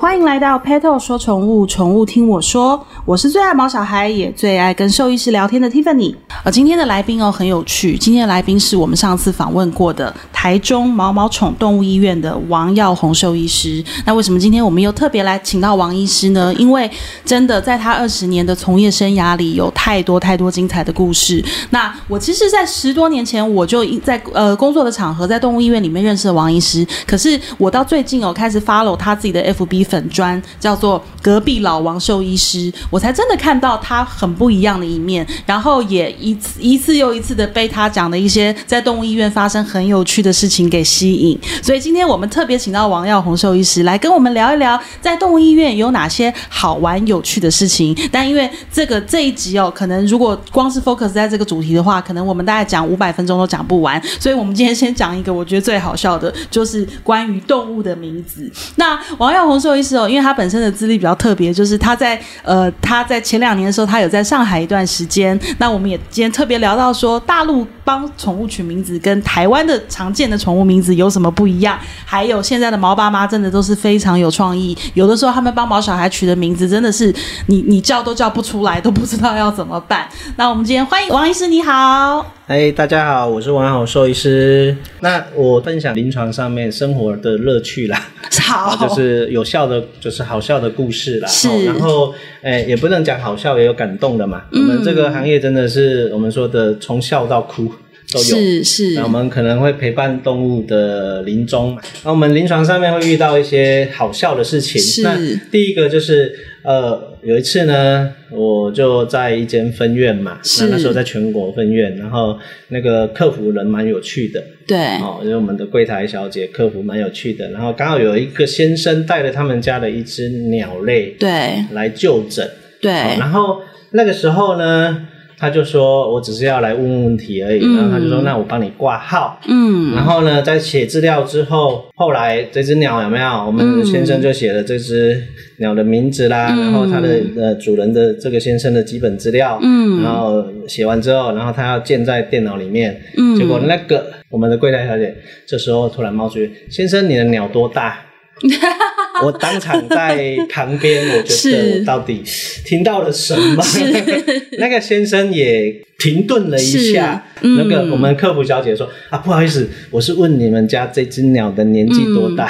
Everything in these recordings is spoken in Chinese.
欢迎来到 Petal 说宠物，宠物听我说。我是最爱毛小孩，也最爱跟兽医师聊天的 Tiffany。而今天的来宾哦很有趣，今天的来宾是我们上次访问过的台中毛毛宠动物医院的王耀宏兽医师。那为什么今天我们又特别来请到王医师呢？因为真的在他二十年的从业生涯里，有太多太多精彩的故事。那我其实，在十多年前我就在呃工作的场合，在动物医院里面认识了王医师。可是我到最近哦开始 follow 他自己的 FB。粉砖叫做隔壁老王兽医师，我才真的看到他很不一样的一面，然后也一次一次又一次的被他讲的一些在动物医院发生很有趣的的事情给吸引。所以今天我们特别请到王耀红兽医师来跟我们聊一聊，在动物医院有哪些好玩有趣的事情。但因为这个这一集哦，可能如果光是 focus 在这个主题的话，可能我们大概讲五百分钟都讲不完。所以我们今天先讲一个我觉得最好笑的，就是关于动物的名字。那王耀红兽医师哦，因为他本身的资历比较特别，就是他在呃他在前两年的时候，他有在上海一段时间。那我们也今天特别聊到说，大陆帮宠物取名字跟台湾的常见的宠物名字有什么不一样？还有现在的毛爸妈真的都是非常有创意，有的时候他们帮毛小孩取的名字真的是你你叫都叫不出来，都不知道要怎么办。那我们今天欢迎王医师，你好。哎，大家好，我是王耀宏兽医师。那我分享临床上面生活的乐趣啦，好，就是有效的，就是好笑的故事啦。是，然后，哎，也不能讲好笑，也有感动的嘛。嗯，我们这个行业真的是我们说的从笑到哭都有。是是。那我们可能会陪伴动物的临终嘛。那我们临床上面会遇到一些好笑的事情。是。那第一个就是。呃，有一次呢，我就在一间分院嘛，那那时候在全国分院，然后那个客服人蛮有趣的，对，哦，因为我们的柜台小姐，客服蛮有趣的，然后刚好有一个先生带了他们家的一只鸟类，对，来就诊，对，然后那个时候呢。他就说：“我只是要来问问问题而已。嗯”然后他就说：“那我帮你挂号。”嗯，然后呢，在写资料之后，后来这只鸟有没有？我们先生就写了这只鸟的名字啦，嗯、然后它的呃主人的这个先生的基本资料。嗯，然后写完之后，然后他要建在电脑里面。嗯，结果那个我们的柜台小姐这时候突然冒出：“先生，你的鸟多大？” 我当场在旁边，我觉得我到底听到了什么？那个先生也停顿了一下。嗯、那个我们客服小姐说：“啊，不好意思，我是问你们家这只鸟的年纪多大？”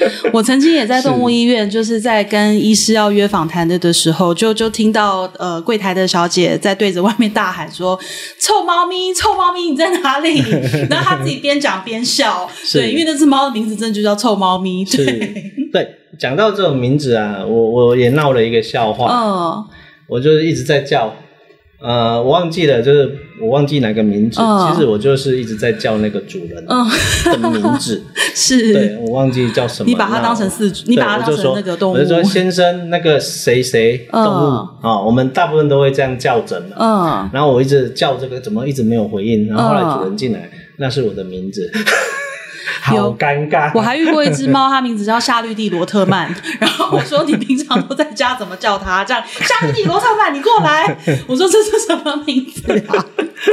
嗯、我曾经也在动物医院，就是在跟医师要约访谈的的时候，就就听到呃柜台的小姐在对着外面大喊说：“臭猫咪，臭猫咪，你在哪里？” 然后她自己边讲边笑。对，因为那只猫的名字真的就叫臭猫咪。对。对。讲到这种名字啊，我我也闹了一个笑话。哦，我就是一直在叫，呃，我忘记了，就是我忘记哪个名字。哦、其实我就是一直在叫那个主人的名字。哦、是，对，我忘记叫什么。你把它当成四主，你把它当成那个动物。我就说先生，那个谁谁动物啊、哦哦，我们大部分都会这样叫诊的。嗯、哦。然后我一直叫这个，怎么一直没有回应？然后后来主人进来，那是我的名字。好尴尬！我还遇过一只猫，它名字叫夏绿蒂罗特曼。然后我说：“你平常都在家怎么叫它？”这样，夏绿蒂罗特曼，你过来。我说：“这是什么名字啊？”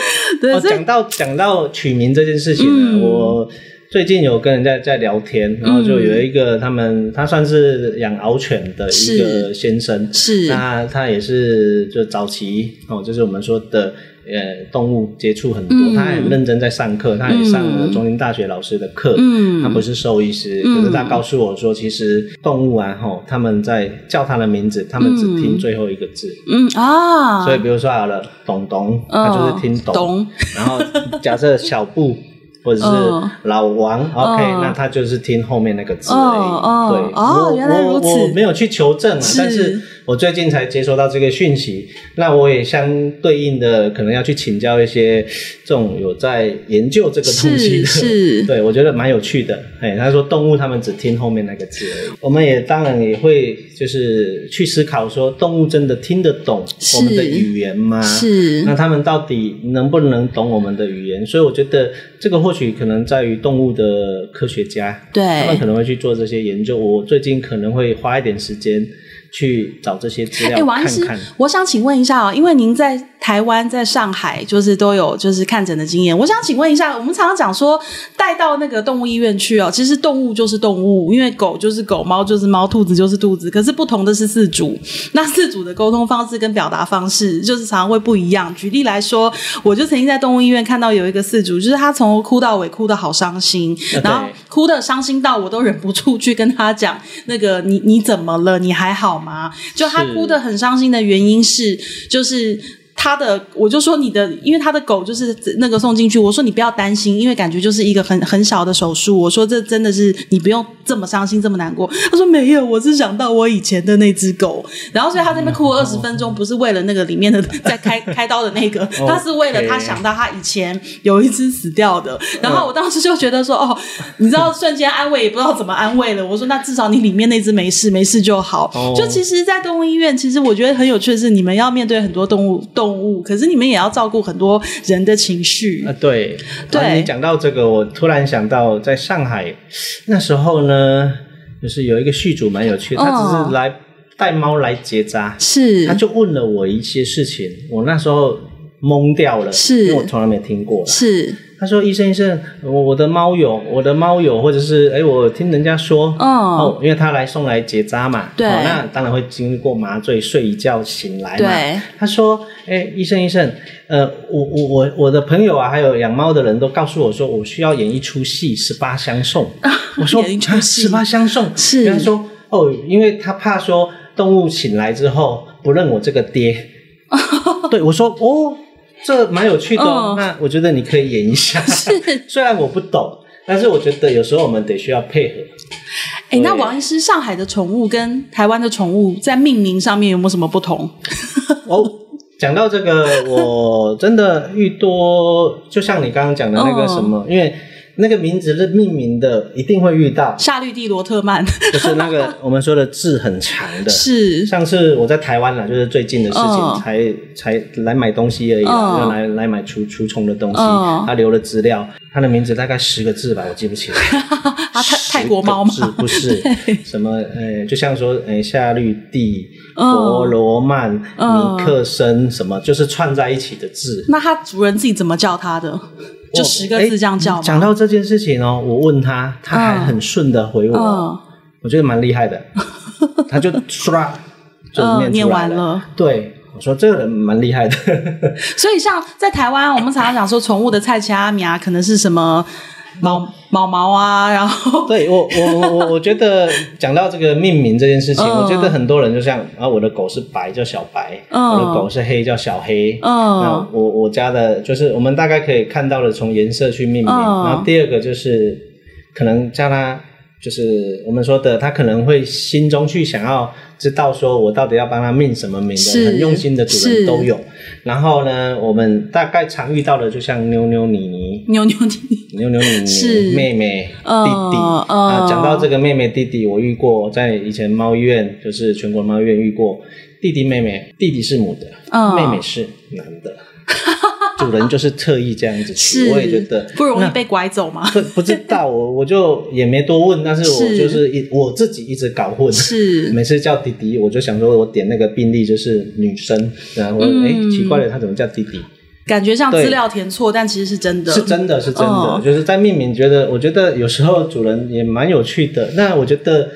对，哦、讲到讲到取名这件事情呢，嗯、我最近有跟人家在聊天，然后就有一个他们，他算是养獒犬的一个先生，是，是那他也是就早期哦，就是我们说的。呃，动物接触很多，嗯、他很认真在上课，他也上了中兴大学老师的课。嗯，他不是兽医师，嗯、可是他告诉我说，其实动物啊，吼，他们在叫他的名字，他们只听最后一个字。嗯啊，所以比如说好了，董董，他就是听董。董然后假设小布。或者是老王、哦、，OK，、哦、那他就是听后面那个字而已。哦、对，哦，我。我我没有去求证啊，是但是我最近才接收到这个讯息，那我也相对应的可能要去请教一些这种有在研究这个东西的。对，我觉得蛮有趣的。哎，他说动物他们只听后面那个字而已。我们也当然也会就是去思考说，动物真的听得懂我们的语言吗？是。那他们到底能不能懂我们的语言？所以我觉得这个。或许可能在于动物的科学家，对，他们可能会去做这些研究。我最近可能会花一点时间去找这些资料看看。欸，王医师，我想请问一下哦，因为您在台湾，在上海，就是都有就是看诊的经验。我想请问一下，我们常常讲说带到那个动物医院去哦，其实动物就是动物，因为狗就是狗，猫就是猫，兔子就是兔子。可是不同的是饲主，那饲主的沟通方式跟表达方式就是常常会不一样。举例来说，我就曾经在动物医院看到有一个饲主，就是他从头哭到尾，哭的好伤心，然后哭的伤心到我都忍不住去跟他讲，那个你你怎么了？你还好吗？就他哭得很伤心的原因是，就是。他的，我就说你的，因为他的狗就是那个送进去，我说你不要担心，因为感觉就是一个很很小的手术。我说这真的是你不用这么伤心，这么难过。他说没有，我是想到我以前的那只狗，然后所以他在那边哭了二十分钟，不是为了那个里面的在开 开刀的那个，他是为了他想到他以前有一只死掉的。然后我当时就觉得说，哦，你知道瞬间安慰也不知道怎么安慰了。我说那至少你里面那只没事，没事就好。就其实，在动物医院，其实我觉得很有趣的是，你们要面对很多动物动物。动物，可是你们也要照顾很多人的情绪。啊。对，对，你讲到这个，我突然想到，在上海那时候呢，就是有一个续主蛮有趣的，他只是来带猫来结扎，是，他就问了我一些事情，我那时候懵掉了，是，因为我从来没听过，是。他说：“医生，医生，我我的猫友，我的猫友，或者是哎，我听人家说哦，哦，因为他来送来结扎嘛，对，哦，那当然会经过麻醉，睡一觉醒来嘛。对，他说：哎，医生，医生，呃，我我我我的朋友啊，还有养猫的人都告诉我说，我需要演一出戏，十八相送。我说十八相送是。他说哦，因为他怕说动物醒来之后不认我这个爹。对，我说哦。”这蛮有趣的，哦，那我觉得你可以演一下。是，虽然我不懂，但是我觉得有时候我们得需要配合。哎，那王医师，上海的宠物跟台湾的宠物在命名上面有没有什么不同？哦，讲到这个，我真的遇多，就像你刚刚讲的那个什么，哦，因为。那个名字是命名的，一定会遇到夏绿蒂罗特曼，就是那个我们说的字很长的。是上次我在台湾啦，就是最近的事情，哦、才才来买东西而已，哦、就来来买除除虫的东西。哦、他留了资料，他的名字大概十个字吧，我记不起来。啊，泰泰国猫吗？不是 什么呃，就像说呃夏绿蒂、佛罗曼、哦、尼克森什么，就是串在一起的字。那他主人自己怎么叫他的？就十个字这样叫吗？讲到这件事情哦，我问他，他还很顺的回我，嗯、我觉得蛮厉害的。他就唰就念出来了。嗯、完了对，我说这个人蛮厉害的。所以像在台湾，我们常常讲说宠物的菜奇阿米啊，可能是什么？毛毛毛啊，然后对我我我我觉得讲到这个命名这件事情，嗯、我觉得很多人就像啊，我的狗是白叫小白，嗯、我的狗是黑叫小黑，嗯，那我我家的就是我们大概可以看到的从颜色去命名，嗯、然后第二个就是可能叫它就是我们说的，它可能会心中去想要知道说我到底要帮他命什么名的，很用心的主人都有。然后呢，我们大概常遇到的，就像妞妞、妮妮、妞妞、妮妮、妞妞、妮妮、妹妹、弟弟。啊，讲到这个妹妹、弟弟，我遇过，在以前猫医院，就是全国猫医院遇过弟弟、妹妹。弟弟是母的，妹妹是男的。主人就是特意这样子取，我也觉得不容易被拐走吗？不不知道，我我就也没多问，但是我就是一我自己一直搞混。是每次叫弟弟，我就想说，我点那个病例就是女生，然后哎，奇怪了，他怎么叫弟弟？感觉像资料填错，但其实是真的，是真的是真的，就是在命名，觉得我觉得有时候主人也蛮有趣的。那我觉得，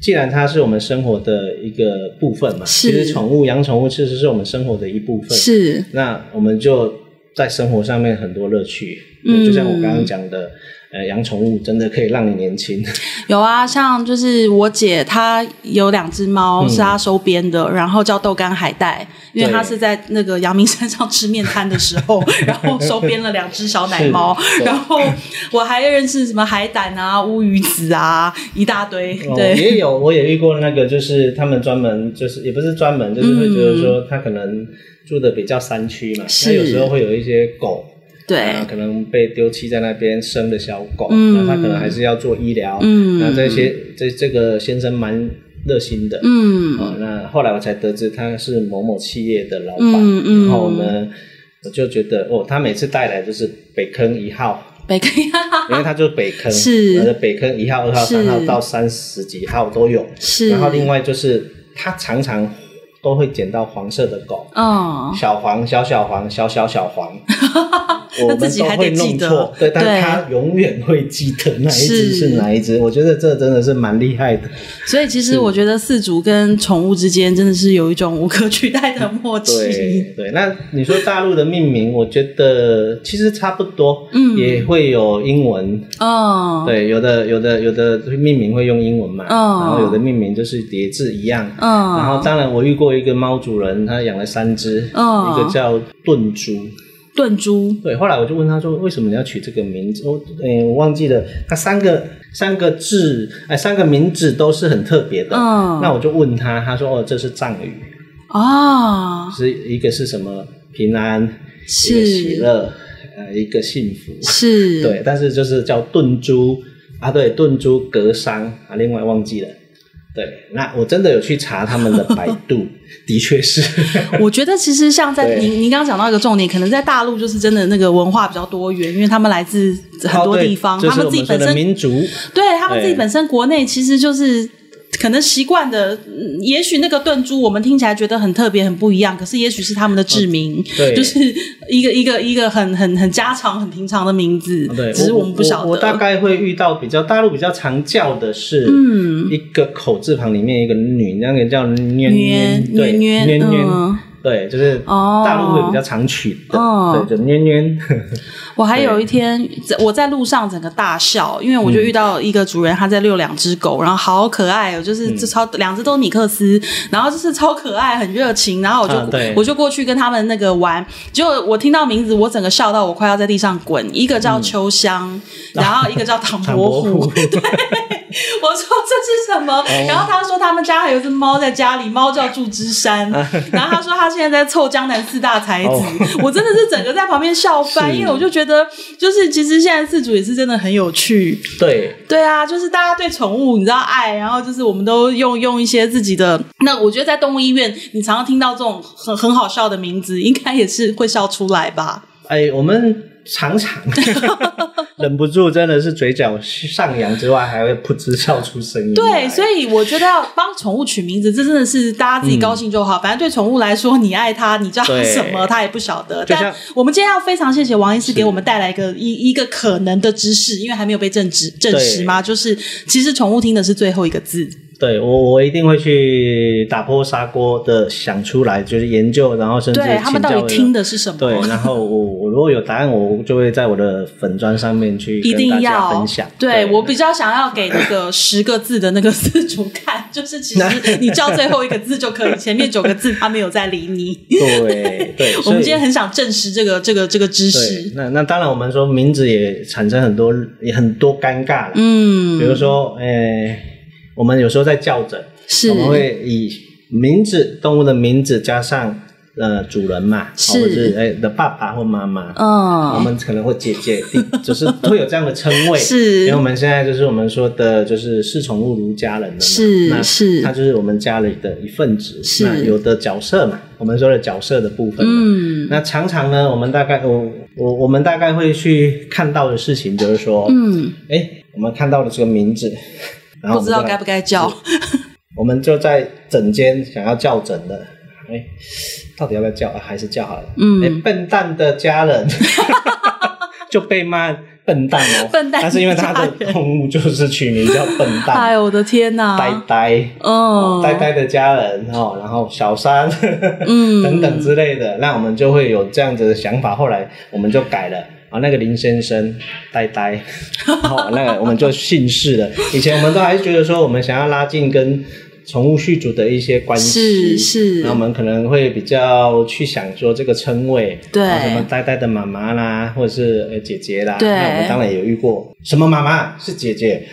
既然它是我们生活的一个部分嘛，其实宠物养宠物其实是我们生活的一部分。是，那我们就。在生活上面很多乐趣，嗯，就像我刚刚讲的，呃，养宠物真的可以让你年轻。有啊，像就是我姐她有两只猫，是她收编的，嗯、然后叫豆干海带，因为她是在那个阳明山上吃面摊的时候，然后收编了两只小奶猫。然后我还认识什么海胆啊、乌鱼子啊，一大堆。对，哦、也有，我也遇过那个，就是他们专门，就是也不是专门，就是会觉得说他可能。住的比较山区嘛，那有时候会有一些狗，对、呃，可能被丢弃在那边生的小狗，嗯，那他可能还是要做医疗，嗯，那这些这这个先生蛮热心的，嗯，啊、呃，那后来我才得知他是某某企业的老板，嗯嗯，然后呢，我就觉得哦，他每次带来就是北坑一号，北坑一号，因为他就是北坑，是，北坑一号、二号、三号到三十几号都有，是，然后另外就是他常常。都会捡到黄色的狗，哦，小黄、小小黄、小小小黄，我们都会弄错，对，但是他永远会记得哪一只是哪一只。我觉得这真的是蛮厉害的。所以其实我觉得饲主跟宠物之间真的是有一种无可取代的默契。对对，那你说大陆的命名，我觉得其实差不多，嗯，也会有英文，哦，对，有的有的有的命名会用英文嘛，哦，然后有的命名就是叠字一样，嗯，然后当然我遇过。一个猫主人，他养了三只，哦、一个叫炖猪，炖猪，对。后来我就问他说：“为什么你要取这个名字？”我，哎，我忘记了。他三个三个字，哎，三个名字都是很特别的。哦、那我就问他，他说：“哦，这是藏语。”哦，是一个是什么？平安，是一个喜乐，呃，一个幸福，是对。但是就是叫炖猪啊，对，炖猪格桑啊，另外忘记了。对，那我真的有去查他们的百度，的确是。我觉得其实像在您您刚刚讲到一个重点，可能在大陆就是真的那个文化比较多元，因为他们来自很多地方，哦、他们自己本身民族，对他们自己本身国内其实就是。可能习惯的，也许那个炖猪我们听起来觉得很特别、很不一样，可是也许是他们的志名，对，就是一个一个一个很很很家常、很平常的名字，对，只是我们不晓得。我，我，我大概会遇到比较大陆比较常叫的是，嗯，一个口字旁里面一个女，那个叫念念，对，渊渊。对，就是大陆会比较常取的，哦、对，就渊渊。我还有一天，我在路上整个大笑，因为我就遇到一个主人，他在遛两只狗，然后好可爱哦，就是这超两只都尼克斯，然后就是超可爱，很热情，然后我就、啊、我就过去跟他们那个玩，结果我听到名字，我整个笑到我快要在地上滚。一个叫秋香，嗯、然后一个叫唐伯虎 对，我说什么？哦、然后他说他们家还有一只猫在家里，猫叫祝枝山，然后他说他。现在在凑江南四大才子，oh. 我真的是整个在旁边笑翻，因为我就觉得，就是其实现在四主也是真的很有趣。对，对啊，就是大家对宠物你知道爱，然后就是我们都用用一些自己的。那我觉得在动物医院，你常常听到这种很很好笑的名字，应该也是会笑出来吧？哎，我们。常常 忍不住，真的是嘴角上扬之外，还会噗嗤笑出声音。对，所以我觉得要帮宠物取名字，这真的是大家自己高兴就好。嗯、反正对宠物来说，你爱它，你叫它什么，它也不晓得。但我们今天要非常谢谢王医师给我们带来一个一一个可能的知识，因为还没有被证实证实嘛，就是其实宠物听的是最后一个字。对，我我一定会去打破砂锅的想出来，就是研究，然后甚至对他们到底听的是什么？对，然后我我如果有答案，我就会在我的粉砖上面去跟大家分享。对，对我比较想要给那个十个字的那个字主看，就是其实你叫最后一个字就可以，前面九个字他没有在理你。对对，我们今天很想证实这个这个这个知识。那那当然，我们说名字也产生很多也很多尴尬了。嗯，比如说，诶。我们有时候在叫诊，是。我们会以名字动物的名字加上呃主人嘛，是。或者是哎的爸爸或妈妈，嗯，我们可能会姐姐弟，就是会有这样的称谓，是，因为我们现在就是我们说的就是视宠物如家人的嘛，是，那是，它就是我们家里的一份子，是，那有的角色嘛，我们说的角色的部分，嗯，那常常呢，我们大概我我我们大概会去看到的事情就是说，嗯，哎，我们看到了这个名字。然后不知道该不该叫，我们就在诊间想要叫诊的，哎，到底要不要叫啊？还是叫好了？嗯，哎，笨蛋的家人 就被骂笨蛋哦，笨蛋。但是因为他的动物就是取名叫笨蛋，哎呦我的天哪，呆呆，哦，呆呆的家人哦，然后小三，嗯，等等之类的，那我们就会有这样子的想法。后来我们就改了。啊，那个林先生，呆呆，好，那个我们就姓氏了。以前我们都还是觉得说，我们想要拉近跟宠物续主的一些关系，是是。那我们可能会比较去想说这个称谓，对，什么呆呆的妈妈啦，或者是呃姐姐啦。对，那我们当然也有遇过，什么妈妈是姐姐，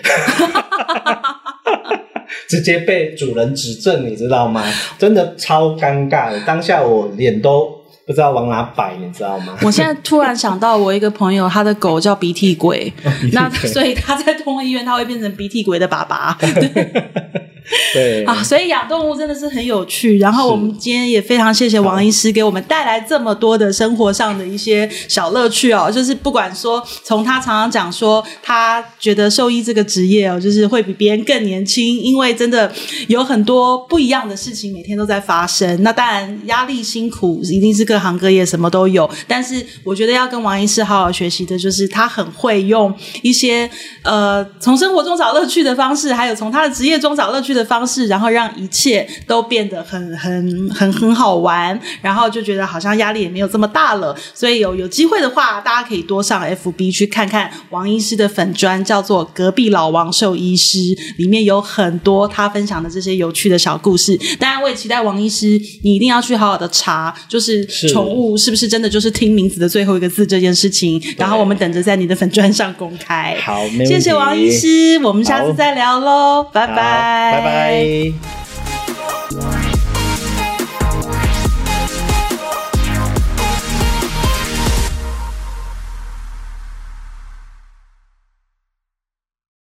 直接被主人指正，你知道吗？真的超尴尬的，当下我脸都。不知道往哪摆，你知道吗？我现在突然想到，我一个朋友，他的狗叫 鼻涕鬼，那所以他在动物医院，他会变成鼻涕鬼的爸爸。对 对啊，所以养动物真的是很有趣。然后我们今天也非常谢谢王医师给我们带来这么多的生活上的一些小乐趣哦。就是不管说从他常常讲说，他觉得兽医这个职业哦，就是会比别人更年轻，因为真的有很多不一样的事情每天都在发生。那当然压力辛苦一定是各行各业什么都有，但是我觉得要跟王医师好好学习的就是他很会用一些呃从生活中找乐趣的方式，还有从他的职业中找乐趣的方式，然后让一切都变得很很很很好玩，然后就觉得好像压力也没有这么大了。所以有有机会的话，大家可以多上 FB 去看看王医师的粉砖，叫做“隔壁老王兽医师”，里面有很多他分享的这些有趣的小故事。当然，我也期待王医师，你一定要去好好的查，就是宠物是不是真的就是听名字的最后一个字这件事情。然后我们等着在你的粉砖上公开。好，谢谢王医师，我们下次再聊喽，拜拜，拜拜。bye.